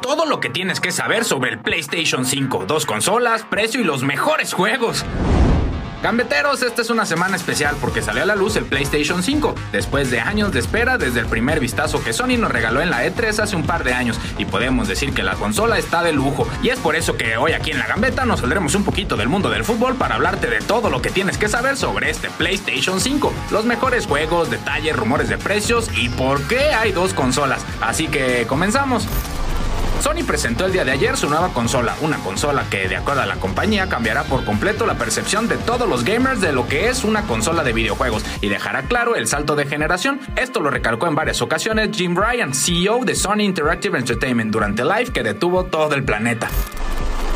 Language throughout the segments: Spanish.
Todo lo que tienes que saber sobre el PlayStation 5, dos consolas, precio y los mejores juegos. Gambeteros, esta es una semana especial porque salió a la luz el PlayStation 5, después de años de espera desde el primer vistazo que Sony nos regaló en la E3 hace un par de años, y podemos decir que la consola está de lujo. Y es por eso que hoy aquí en la Gambeta nos saldremos un poquito del mundo del fútbol para hablarte de todo lo que tienes que saber sobre este PlayStation 5, los mejores juegos, detalles, rumores de precios y por qué hay dos consolas. Así que comenzamos. Sony presentó el día de ayer su nueva consola, una consola que, de acuerdo a la compañía, cambiará por completo la percepción de todos los gamers de lo que es una consola de videojuegos y dejará claro el salto de generación. Esto lo recalcó en varias ocasiones Jim Ryan, CEO de Sony Interactive Entertainment, durante live que detuvo todo el planeta.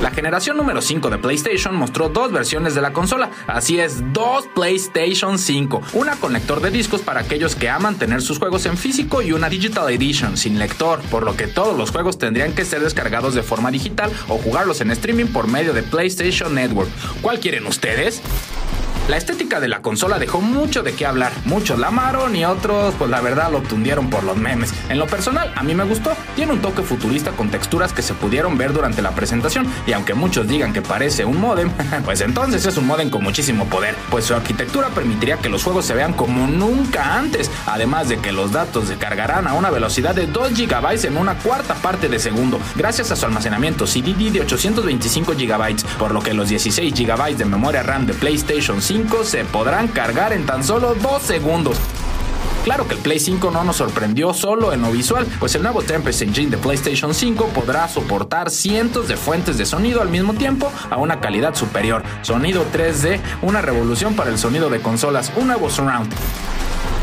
La generación número 5 de PlayStation mostró dos versiones de la consola, así es, dos PlayStation 5, una con lector de discos para aquellos que aman tener sus juegos en físico y una Digital Edition sin lector, por lo que todos los juegos tendrían que ser descargados de forma digital o jugarlos en streaming por medio de PlayStation Network. ¿Cuál quieren ustedes? La estética de la consola dejó mucho de qué hablar. Muchos la amaron y otros, pues la verdad, lo tundieron por los memes. En lo personal, a mí me gustó. Tiene un toque futurista con texturas que se pudieron ver durante la presentación. Y aunque muchos digan que parece un modem, pues entonces es un modem con muchísimo poder. Pues su arquitectura permitiría que los juegos se vean como nunca antes. Además de que los datos se cargarán a una velocidad de 2 GB en una cuarta parte de segundo. Gracias a su almacenamiento CDD de 825 GB. Por lo que los 16 GB de memoria RAM de PlayStation 5 se podrán cargar en tan solo 2 segundos. Claro que el Play 5 no nos sorprendió solo en lo visual, pues el nuevo Tempest Engine de PlayStation 5 podrá soportar cientos de fuentes de sonido al mismo tiempo a una calidad superior. Sonido 3D, una revolución para el sonido de consolas, un nuevo surround.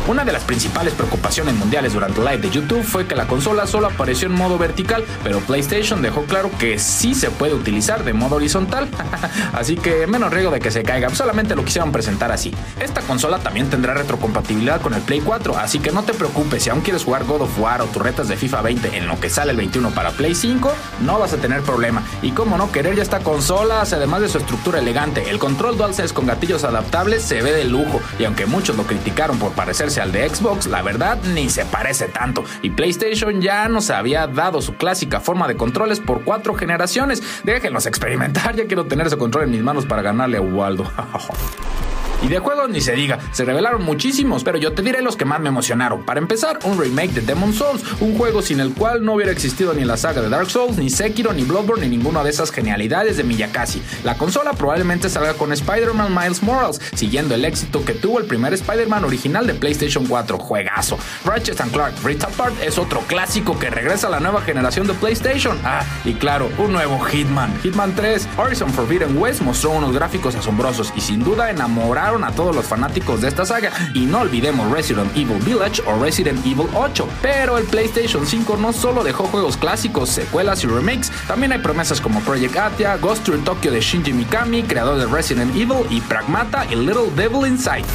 Una de las principales preocupaciones mundiales durante el live de YouTube fue que la consola solo apareció en modo vertical, pero PlayStation dejó claro que sí se puede utilizar de modo horizontal, así que menos riesgo de que se caiga, solamente lo quisieron presentar así. Esta consola también tendrá retrocompatibilidad con el Play 4, así que no te preocupes si aún quieres jugar God of War o tus retas de FIFA 20 en lo que sale el 21 para Play 5, no vas a tener problema. Y como no querer ya esta consola, además de su estructura elegante, el control DualSense con gatillos adaptables se ve de lujo, y aunque muchos lo criticaron por parecerse al de Xbox, la verdad ni se parece tanto. Y PlayStation ya nos había dado su clásica forma de controles por cuatro generaciones. Déjenlos experimentar, ya quiero tener ese control en mis manos para ganarle a Waldo. Y de juegos ni se diga, se revelaron muchísimos, pero yo te diré los que más me emocionaron. Para empezar, un remake de Demon Souls, un juego sin el cual no hubiera existido ni la saga de Dark Souls, ni Sekiro, ni Bloodborne, ni ninguna de esas genialidades de Miyakashi. La consola probablemente salga con Spider-Man Miles Morales, siguiendo el éxito que tuvo el primer Spider-Man original de PlayStation 4, juegazo. Ratchet Clark Rift Apart es otro clásico que regresa a la nueva generación de PlayStation. Ah, y claro, un nuevo Hitman, Hitman 3. Horizon Forbidden West mostró unos gráficos asombrosos y sin duda enamoraron a todos los fanáticos de esta saga. Y no olvidemos Resident Evil Village o Resident Evil 8. Pero el PlayStation 5 no solo dejó juegos clásicos, secuelas y remakes, también hay promesas como Project Atia, Ghost Tour Tokyo de Shinji Mikami, creador de Resident Evil, y Pragmata y Little Devil Inside.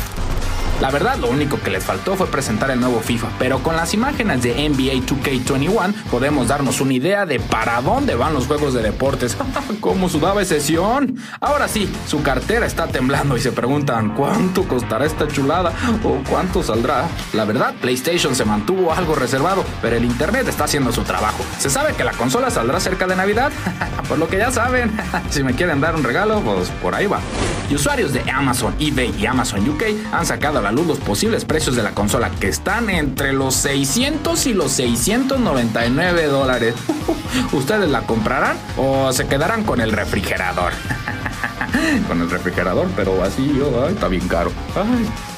La verdad, lo único que les faltó fue presentar el nuevo FIFA, pero con las imágenes de NBA 2K21 podemos darnos una idea de para dónde van los juegos de deportes. ¿Cómo sudaba ese sesión? Ahora sí, su cartera está temblando y se preguntan cuánto costará esta chulada o cuánto saldrá. La verdad, PlayStation se mantuvo algo reservado, pero el Internet está haciendo su trabajo. Se sabe que la consola saldrá cerca de Navidad, por lo que ya saben, si me quieren dar un regalo, pues por ahí va. Y usuarios de Amazon, eBay y Amazon UK han sacado a los posibles precios de la consola que están entre los 600 y los 699 dólares. ¿Ustedes la comprarán o se quedarán con el refrigerador? con el refrigerador, pero así yo, ay, está bien caro. Ay.